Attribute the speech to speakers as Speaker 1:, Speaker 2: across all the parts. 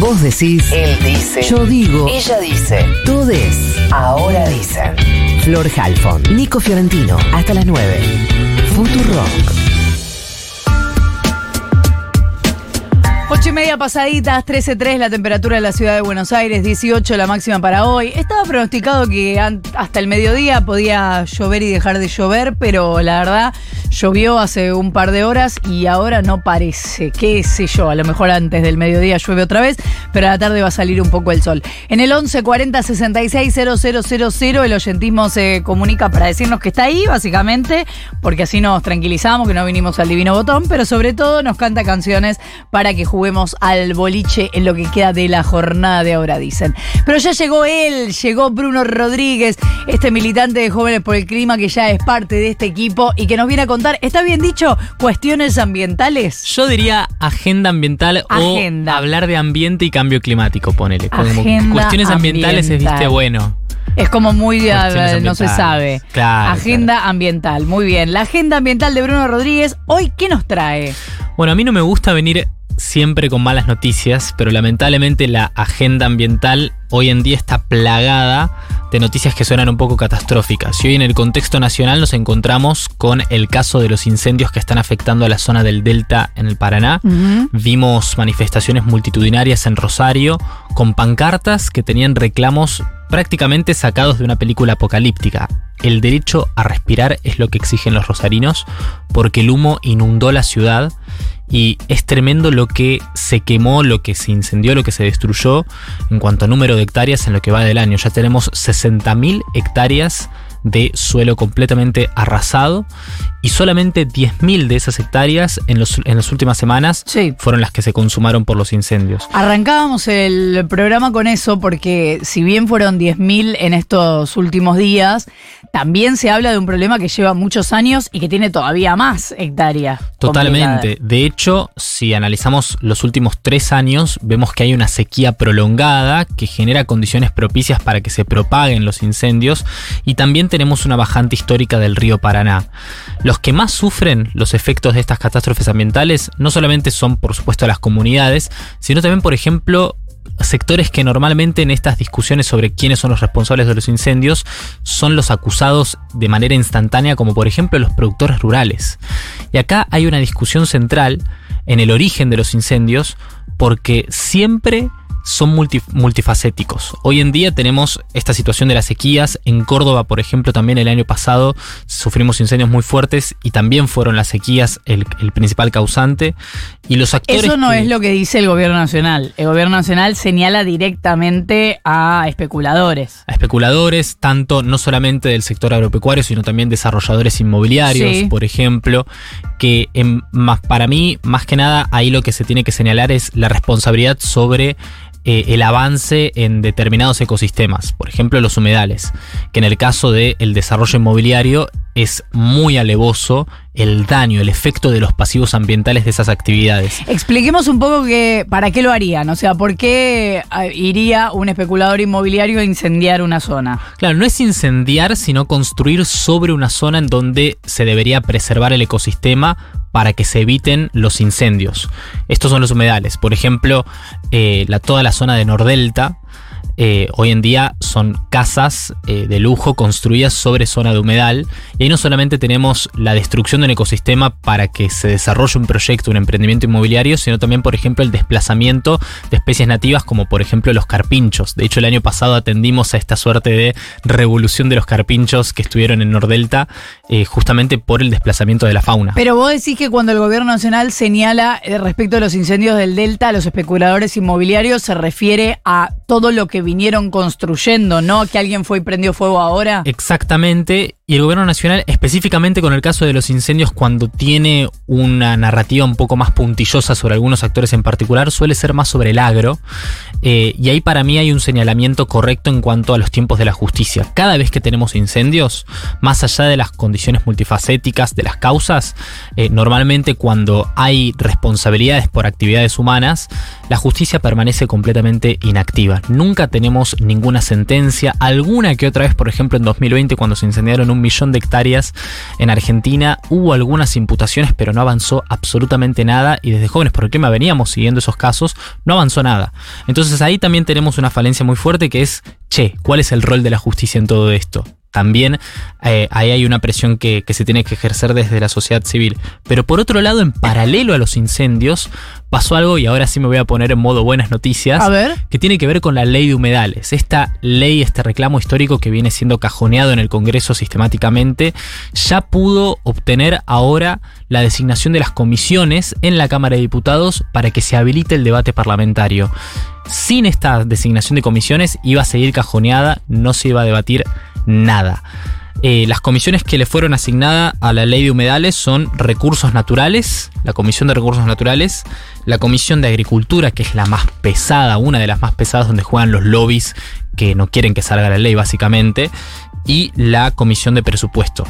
Speaker 1: Vos decís. Él dice. Yo digo. Ella dice. Tú des. Ahora dicen. Flor Halfon. Nico Fiorentino. Hasta las 9. Futuro
Speaker 2: Rock. 8 y media pasaditas, 13.3 la temperatura de la ciudad de Buenos Aires, 18 la máxima para hoy. Estaba pronosticado que hasta el mediodía podía llover y dejar de llover, pero la verdad llovió hace un par de horas y ahora no parece. ¿Qué sé yo? A lo mejor antes del mediodía llueve otra vez, pero a la tarde va a salir un poco el sol. En el 1140 66 000 el oyentismo se comunica para decirnos que está ahí, básicamente, porque así nos tranquilizamos, que no vinimos al divino botón, pero sobre todo nos canta canciones para que juguemos al boliche en lo que queda de la jornada de ahora, dicen. Pero ya llegó él, llegó Bruno Rodríguez, este militante de Jóvenes por el Clima que ya es parte de este equipo y que nos viene a contar, ¿está bien dicho? Cuestiones ambientales.
Speaker 3: Yo diría agenda ambiental
Speaker 2: Agenda.
Speaker 3: o hablar de ambiente y cambio climático, ponele. Como cuestiones ambientales es, viste, bueno.
Speaker 2: Es como muy, no se sabe.
Speaker 3: Claro,
Speaker 2: Agenda ambiental, muy bien. La agenda ambiental de Bruno Rodríguez, hoy, ¿qué nos trae?
Speaker 3: Bueno, a mí no me gusta venir siempre con malas noticias, pero lamentablemente la agenda ambiental hoy en día está plagada de noticias que suenan un poco catastróficas. Y hoy en el contexto nacional nos encontramos con el caso de los incendios que están afectando a la zona del Delta en el Paraná. Vimos manifestaciones multitudinarias en Rosario con pancartas que tenían reclamos prácticamente sacados de una película apocalíptica. El derecho a respirar es lo que exigen los rosarinos porque el humo inundó la ciudad y es tremendo lo que se quemó, lo que se incendió, lo que se destruyó en cuanto a número de hectáreas en lo que va del año. Ya tenemos 60.000 hectáreas de suelo completamente arrasado y solamente 10.000 de esas hectáreas en, los- en las últimas semanas
Speaker 2: Sí.
Speaker 3: fueron las que se consumaron por los incendios.
Speaker 2: Arrancábamos el programa con eso porque si bien fueron 10.000 en estos últimos días, también se habla de un problema que lleva muchos años y que tiene todavía más hectáreas.
Speaker 3: Totalmente. De hecho, si analizamos los últimos tres años, vemos que hay una sequía prolongada que genera condiciones propicias para que se propaguen los incendios y también tenemos una bajante histórica del río Paraná. Los que más sufren los efectos de estas catástrofes ambientales no solamente son, por supuesto, las comunidades, sino también, por ejemplo, sectores que normalmente en estas discusiones sobre quiénes son los responsables de los incendios son los acusados de manera instantánea, como por ejemplo los productores rurales. Y acá hay una discusión central en el origen de los incendios porque siempre son multi- multifacéticos. Hoy en día tenemos esta situación de las sequías. En Córdoba, por ejemplo, también el año pasado sufrimos incendios muy fuertes y también fueron las sequías el, el principal causante. Y los actores...
Speaker 2: Eso no
Speaker 3: que-
Speaker 2: es lo que dice el gobierno nacional. El gobierno nacional señala directamente a especuladores.
Speaker 3: a especuladores, tanto no solamente del sector agropecuario, sino también desarrolladores inmobiliarios,
Speaker 2: Sí.
Speaker 3: por ejemplo, que en- más, para mí, más que nada, ahí lo que se tiene que señalar es la responsabilidad sobre eh, el avance en determinados ecosistemas, por ejemplo los humedales, que en el caso del desarrollo inmobiliario es muy alevoso el daño, el efecto de los pasivos ambientales de esas actividades.
Speaker 2: Expliquemos un poco que, para qué lo harían. O sea, ¿por qué ah, iría un especulador inmobiliario a incendiar una zona?
Speaker 3: Claro, no es incendiar, sino construir sobre una zona en donde se debería preservar el ecosistema para que se eviten los incendios. Estos son los humedales. Por ejemplo, eh, toda la zona de Nordelta. Eh, hoy en día son casas eh, de lujo construidas sobre zona de humedal y ahí no solamente tenemos la destrucción de un ecosistema para que se desarrolle un proyecto, un emprendimiento inmobiliario, sino también, por ejemplo, el desplazamiento de especies nativas como por ejemplo los carpinchos. De hecho, el año pasado atendimos a esta suerte de revolución de los carpinchos que estuvieron en Nordelta eh, justamente por el desplazamiento de la fauna.
Speaker 2: Pero vos decís que cuando el gobierno nacional señala respecto a los incendios del Delta, los especuladores inmobiliarios, se refiere a todo lo que vinieron construyendo, ¿no? Que alguien fue y prendió fuego ahora.
Speaker 3: Exactamente, y el gobierno nacional, específicamente con el caso de los incendios, cuando tiene una narrativa un poco más puntillosa sobre algunos actores en particular, suele ser más sobre el agro. Eh, y ahí para mí hay un señalamiento correcto en cuanto a los tiempos de la justicia. Cada vez que tenemos incendios, más allá de las condiciones multifacéticas de las causas, eh, normalmente cuando hay responsabilidades por actividades humanas, la justicia permanece completamente inactiva. Nunca tenemos ninguna sentencia, alguna que otra vez, por ejemplo, en 2020 cuando se incendiaron un un millón de hectáreas en Argentina. Hubo algunas imputaciones, pero no avanzó absolutamente nada. Y desde Jóvenes por el Clima veníamos siguiendo esos casos, no avanzó nada. Entonces ahí también tenemos una falencia muy fuerte que es, che, ¿cuál es el rol de la justicia en todo esto? también eh, ahí hay una presión que, se tiene que ejercer desde la sociedad civil. Pero por otro lado, en paralelo a los incendios, pasó algo y ahora sí me voy a poner en modo buenas noticias.
Speaker 2: A ver.
Speaker 3: Que tiene que ver con la ley de humedales. Esta ley, este reclamo histórico que viene siendo cajoneado en el Congreso sistemáticamente, ya pudo obtener ahora la designación de las comisiones en la Cámara de Diputados para que se habilite el debate parlamentario. Sin esta designación de comisiones iba a seguir cajoneada, no se iba a debatir nada. Eh, las comisiones que le fueron asignadas a la ley de humedales son recursos naturales, la Comisión de Recursos Naturales, la Comisión de Agricultura, que es la más pesada, una de las más pesadas donde juegan los lobbies que no quieren que salga la ley básicamente, y la Comisión de Presupuesto.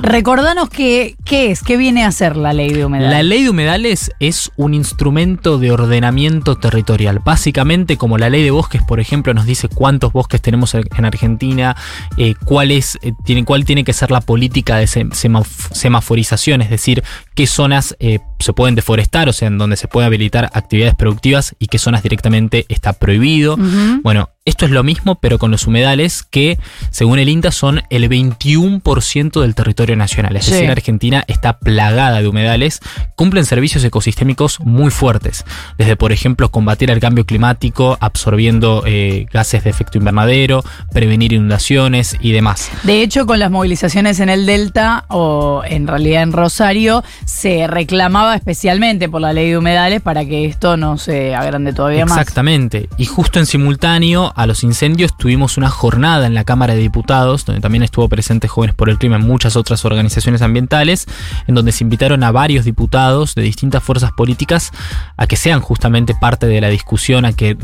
Speaker 2: Recordanos qué, qué es, qué viene a ser la ley de humedales.
Speaker 3: La ley de humedales es un instrumento de ordenamiento territorial. Básicamente, como la ley de bosques, por ejemplo, nos dice cuántos bosques tenemos en Argentina, eh, cuál, es, eh, tiene, cuál tiene que ser la política de semaforización, es decir, qué zonas eh, se pueden deforestar, o sea, en donde se puede habilitar actividades productivas y qué zonas directamente está prohibido. Bueno, esto es lo mismo, pero con los humedales que, según el INTA, son el 21% del territorio nacional. Es decir, Argentina está plagada de humedales, cumplen servicios ecosistémicos muy fuertes, desde, por ejemplo, combatir el cambio climático, absorbiendo eh, gases de efecto invernadero, prevenir inundaciones y demás.
Speaker 2: De hecho, con las movilizaciones en el Delta, o en realidad en Rosario, se reclamaba especialmente por la ley de humedales para que esto no se agrande todavía
Speaker 3: más. Exactamente. Y justo en simultáneo a los incendios tuvimos una jornada en la Cámara de Diputados, donde también estuvo presente Jóvenes por el Clima en muchas otras organizaciones ambientales, en donde se invitaron a varios diputados de distintas fuerzas políticas a que sean justamente parte de la discusión, a que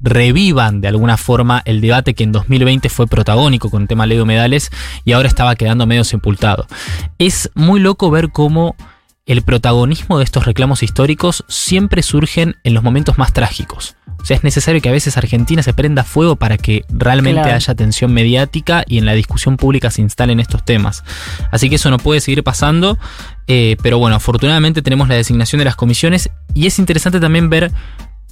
Speaker 3: revivan de alguna forma el debate que en 2020 fue protagónico con el tema ley de humedales y ahora estaba quedando medio sepultado. Es muy loco ver cómo el protagonismo de estos reclamos históricos siempre surgen en los momentos más trágicos. O sea, es necesario que a veces Argentina se prenda fuego para que realmente haya atención mediática y en la discusión pública se instalen estos temas. Así que eso no puede seguir pasando. Eh, pero bueno, afortunadamente tenemos la designación de las comisiones y es interesante también ver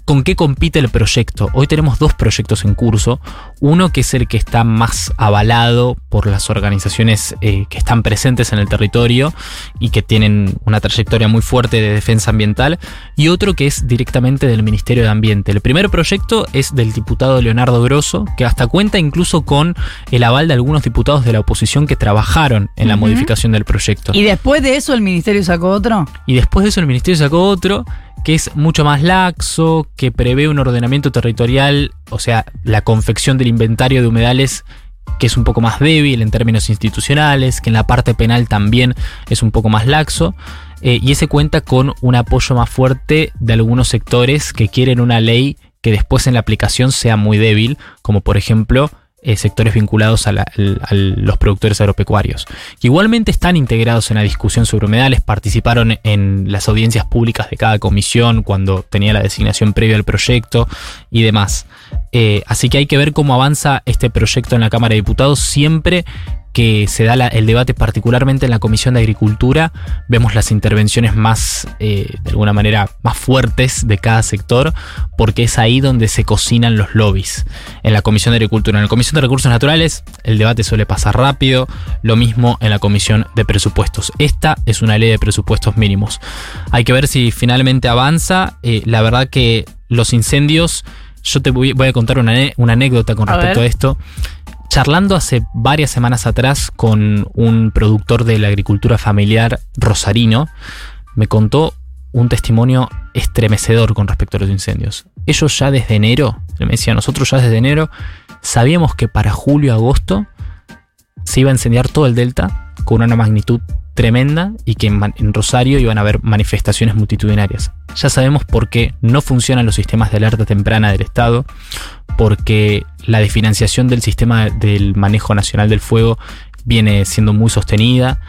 Speaker 3: con qué compite el proyecto. Hoy tenemos dos proyectos en curso. Uno que es el que está más avalado por las organizaciones eh, que están presentes en el territorio y que tienen una trayectoria muy fuerte de defensa ambiental. Y otro que es directamente del Ministerio de Ambiente. El primer proyecto es del diputado Leonardo Grosso, que hasta cuenta incluso con el aval de algunos diputados de la oposición que trabajaron en la modificación del proyecto.
Speaker 2: ¿Y después de eso el Ministerio sacó otro?
Speaker 3: Y después de eso el Ministerio sacó otro que es mucho más laxo, que prevé un ordenamiento territorial, o sea, la confección del inventario de humedales que es un poco más débil en términos institucionales, que en la parte penal también es un poco más laxo, eh, y ese cuenta con un apoyo más fuerte de algunos sectores que quieren una ley que después en la aplicación sea muy débil, como por ejemplo eh, sectores vinculados a, los productores agropecuarios, que igualmente están integrados en la discusión sobre humedales, participaron en las audiencias públicas de cada comisión cuando tenía la designación previa al proyecto y demás. Eh, así que hay que ver cómo avanza este proyecto en la Cámara de Diputados siempre que se da el debate particularmente en la Comisión de Agricultura, vemos las intervenciones más, eh, de alguna manera, más fuertes de cada sector, porque es ahí donde se cocinan los lobbies. En la Comisión de Agricultura, en la Comisión de Recursos Naturales, el debate suele pasar rápido, lo mismo en la Comisión de Presupuestos. Esta es una ley de presupuestos mínimos. Hay que ver si finalmente avanza. Eh, la verdad que los incendios, yo te voy, a contar una, anécdota con respecto a esto charlando hace varias semanas atrás con un productor de la agricultura familiar rosarino, me contó un testimonio estremecedor con respecto a los incendios. Ellos ya desde enero, me decía, nosotros ya desde enero sabíamos que para julio, agosto se iba a incendiar todo el delta con una magnitud tremenda y que en, Rosario iban a haber manifestaciones multitudinarias. Ya sabemos por qué no funcionan los sistemas de alerta temprana del Estado, porque la desfinanciación del sistema del manejo nacional del fuego viene siendo muy sostenida,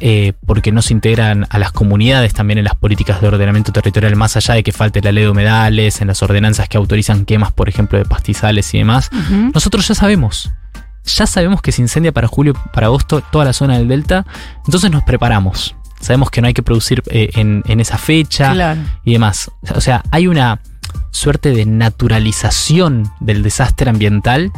Speaker 3: eh, porque no se integran a las comunidades también en las políticas de ordenamiento territorial, más allá de que falte la ley de humedales, en las ordenanzas que autorizan quemas, por ejemplo, de pastizales y demás. Nosotros ya sabemos ya sabemos que se incendia para julio, para agosto toda la zona del delta, entonces nos preparamos. Sabemos que no hay que producir eh, en, en, esa fecha
Speaker 2: Claro.
Speaker 3: y demás. O sea, hay una suerte de naturalización del desastre ambiental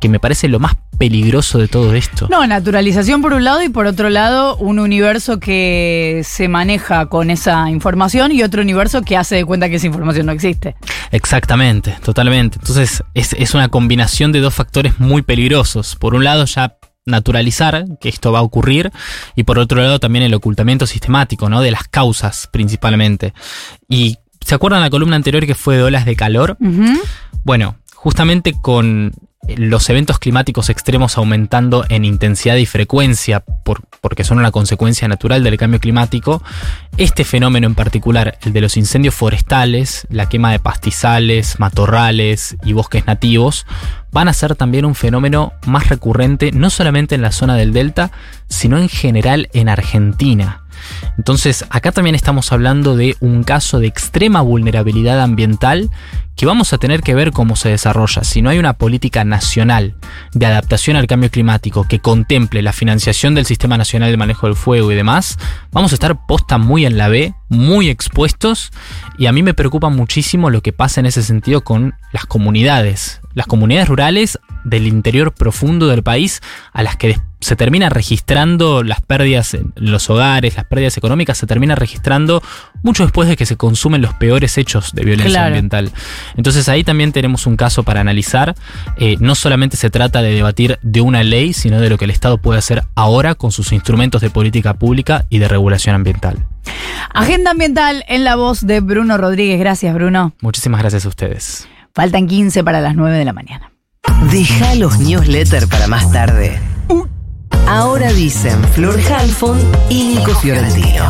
Speaker 3: que me parece lo más peligroso de todo esto.
Speaker 2: No, naturalización por un lado y por otro lado un universo que se maneja con esa información y otro universo que hace de cuenta que esa información no existe.
Speaker 3: Exactamente, totalmente. Entonces es, es una combinación de dos factores muy peligrosos. Por un lado ya naturalizar que esto va a ocurrir y por otro lado también el ocultamiento sistemático, ¿no? De las causas principalmente. Y ¿se acuerdan la columna anterior que fue de olas de calor? Bueno, justamente con los eventos climáticos extremos aumentando en intensidad y frecuencia, por, porque son una consecuencia natural del cambio climático, este fenómeno en particular, el de los incendios forestales, la quema de pastizales, matorrales y bosques nativos, van a ser también un fenómeno más recurrente, no solamente en la zona del delta, sino en general en Argentina. Entonces, acá también estamos hablando de un caso de extrema vulnerabilidad ambiental que vamos a tener que ver cómo se desarrolla. Si no hay una política nacional de adaptación al cambio climático que contemple la financiación del Sistema Nacional de Manejo del Fuego y demás, vamos a estar posta muy en la B, muy expuestos, y a mí me preocupa muchísimo lo que pasa en ese sentido con las comunidades, las comunidades rurales del interior profundo del país a las que se termina registrando las pérdidas en los hogares, las pérdidas económicas, se termina registrando mucho después de que se consumen los peores hechos de violencia
Speaker 2: Claro.
Speaker 3: ambiental. Entonces ahí también tenemos un caso para analizar. Eh, no solamente se trata de debatir de una ley, sino de lo que el Estado puede hacer ahora con sus instrumentos de política pública y de regulación ambiental.
Speaker 2: Agenda ambiental en la voz de Bruno Rodríguez. Gracias, Bruno.
Speaker 3: Muchísimas gracias a ustedes.
Speaker 2: Faltan 15 para las 9 de la mañana.
Speaker 1: Deja los newsletters para más tarde. Ahora dicen Flor Halfon y Nico Fiorentino.